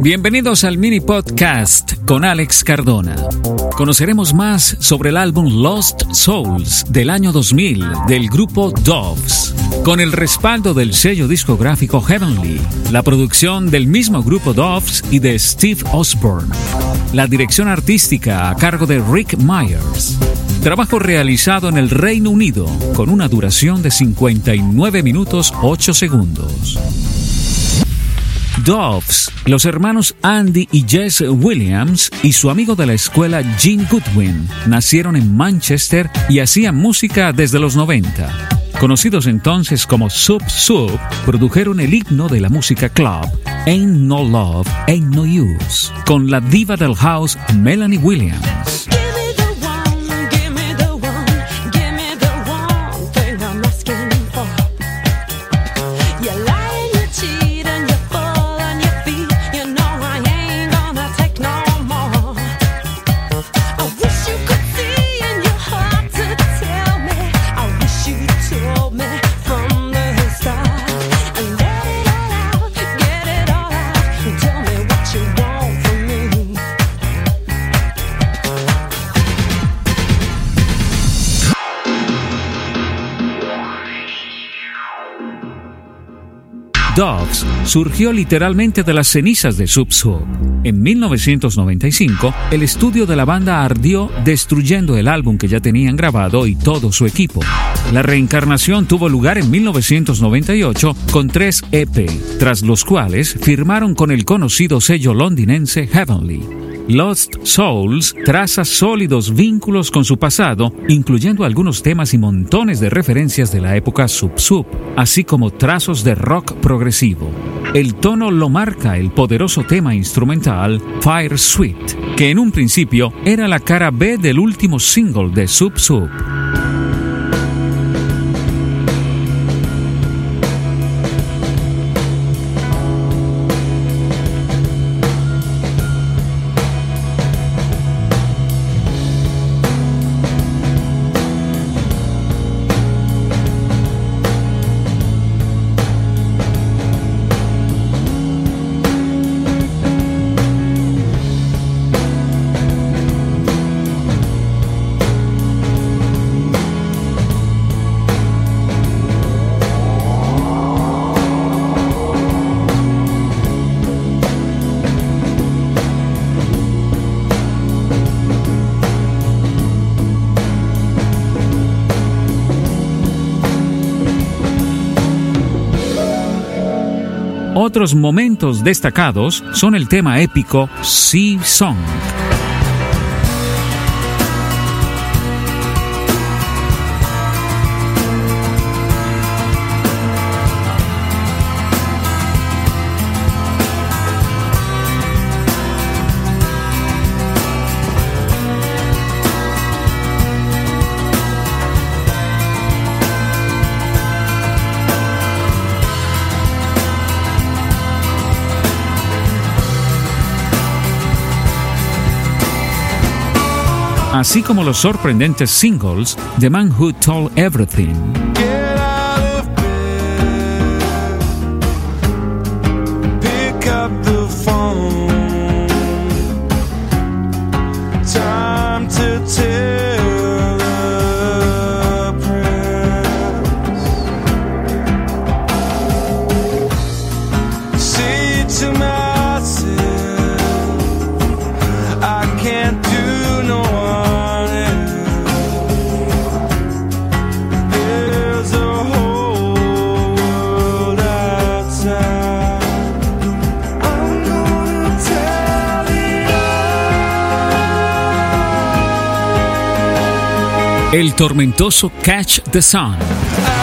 Bienvenidos al mini podcast con Alex Cardona. Conoceremos más sobre el álbum Lost Souls del año 2000 del grupo Doves, con el respaldo del sello discográfico Heavenly, la producción del mismo grupo Doves y de Steve Osborne, la dirección artística a cargo de Rick Myers. Trabajo realizado en el Reino Unido con una duración de 59 minutos 8 segundos. Doves, los hermanos Andy y Jess Williams y su amigo de la escuela Gene Goodwin nacieron en Manchester y hacían música desde los 90. Conocidos entonces como Sub Sub, produjeron el himno de la música club Ain't No Love, Ain't No Use, con la diva del house Melanie Williams. Dogs surgió literalmente de las cenizas de Sub Sub. En 1995, el estudio de la banda ardió destruyendo el álbum que ya tenían grabado y todo su equipo. La reencarnación tuvo lugar en 1998 con tres EP, tras los cuales firmaron con el conocido sello londinense Heavenly. Lost Souls traza sólidos vínculos con su pasado, incluyendo algunos temas y montones de referencias de la época sub-sub, así como trazos de rock progresivo. El tono lo marca el poderoso tema instrumental Fire Sweet, que en un principio era la cara B del último single de Sub-Sub. Otros momentos destacados son el tema épico Sea Song. Así como los sorprendentes singles The Man Who Told Everything. El tormentoso Catch the Sun.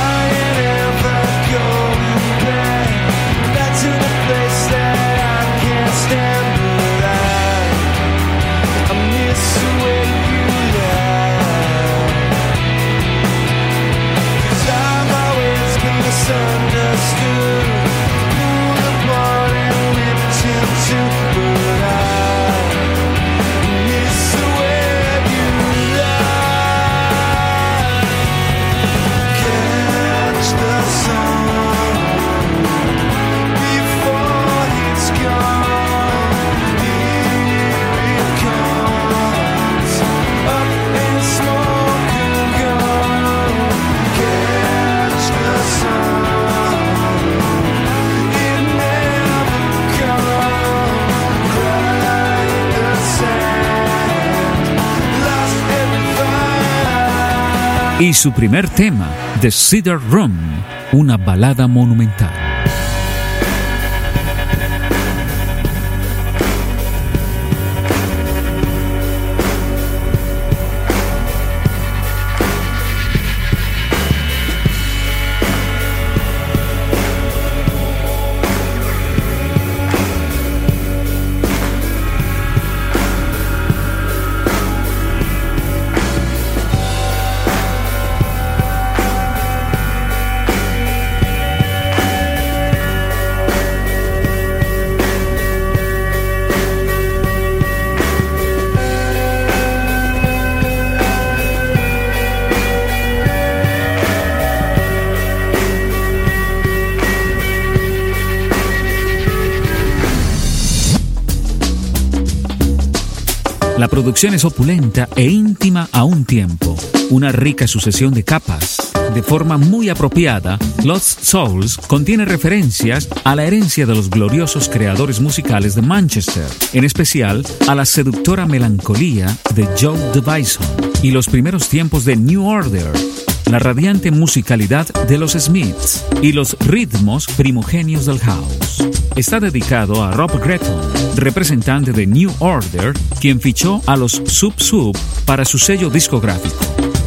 Y su primer tema, The Cedar Room, una balada monumental. Producción es opulenta e íntima a un tiempo, una rica sucesión de capas. De forma muy apropiada, Lost Souls contiene referencias a la herencia de los gloriosos creadores musicales de Manchester, en especial a la seductora melancolía de Joe Bison y los primeros tiempos de New Order, la radiante musicalidad de los Smiths y los ritmos primogenios del house. Está dedicado a Rob Gretton, representante de New Order, quien fichó a los Sub Sub para su sello discográfico.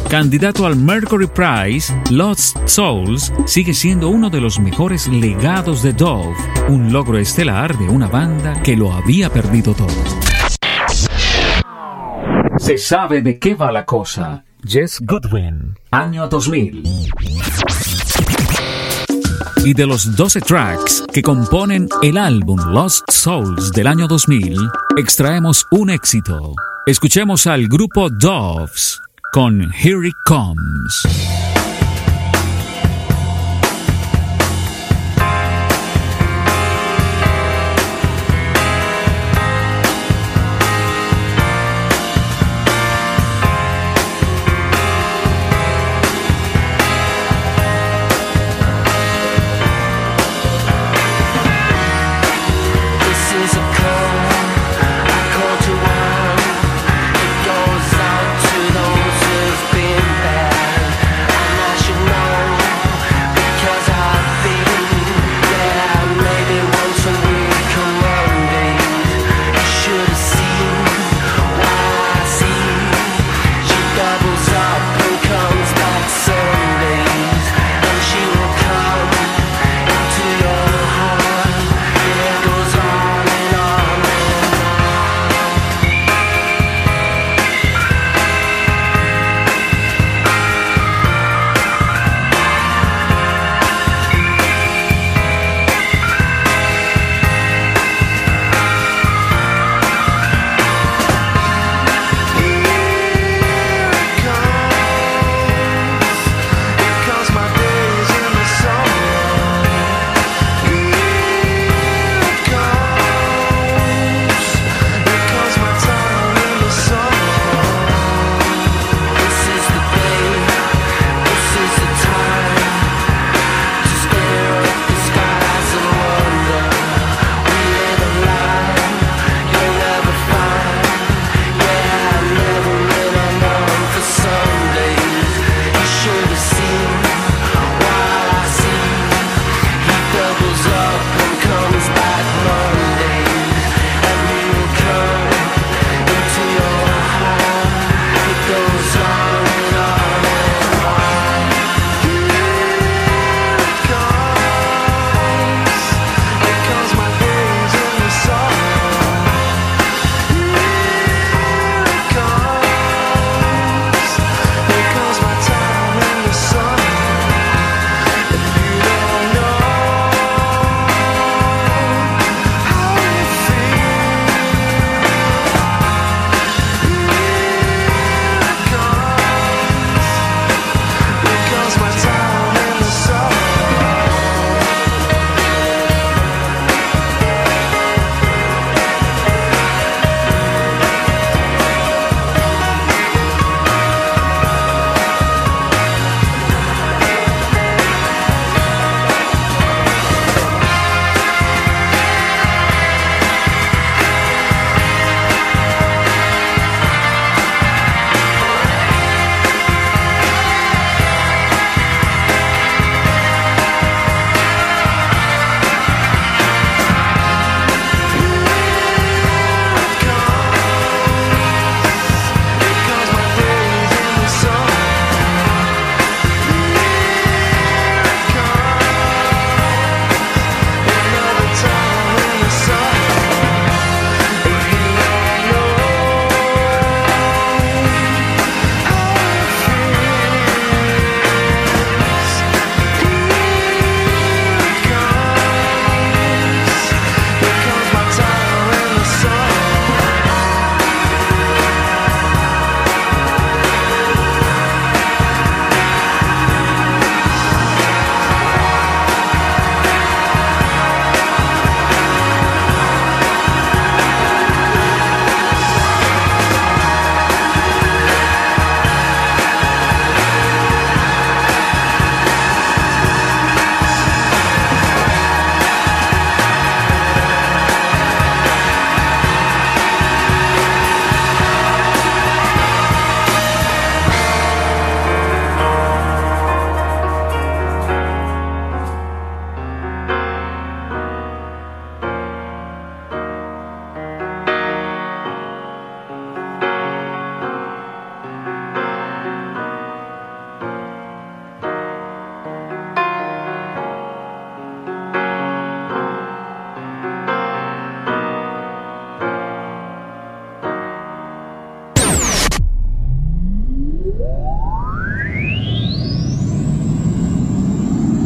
Candidato al Mercury Prize, Lost Souls sigue siendo uno de los mejores legados de Dove, un logro estelar de una banda que lo había perdido todo. Se sabe de qué va la cosa. Jess Goodwin, año 2000. Y de los 12 tracks que componen el álbum Lost Souls del año 2000, extraemos un éxito. Escuchemos al grupo Doves con Here It Comes.